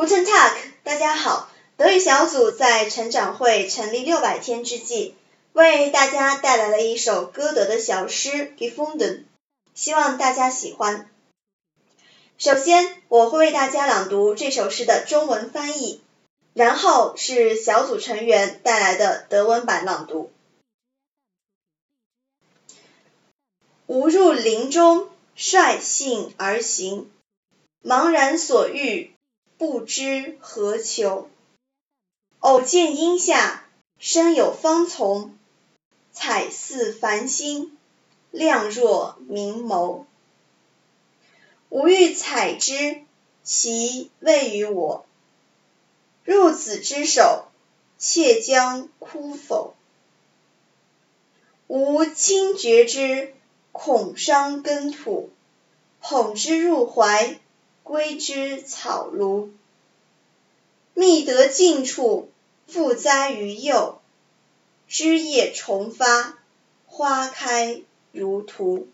Guten Tag，大家好。德语小组在成长会成立六百天之际，为大家带来了一首歌德的小诗《Gefunden》，希望大家喜欢。首先，我会为大家朗读这首诗的中文翻译，然后是小组成员带来的德文版朗读。吾入林中，率性而行，茫然所遇。不知何求，偶见阴下生有芳丛，彩似繁星，亮若明眸。吾欲采之，其未与我。入子之手，妾将枯否？吾轻绝之，恐伤根土，捧之入怀。归之草庐，觅得近处，复栽于右。枝叶重发，花开如图。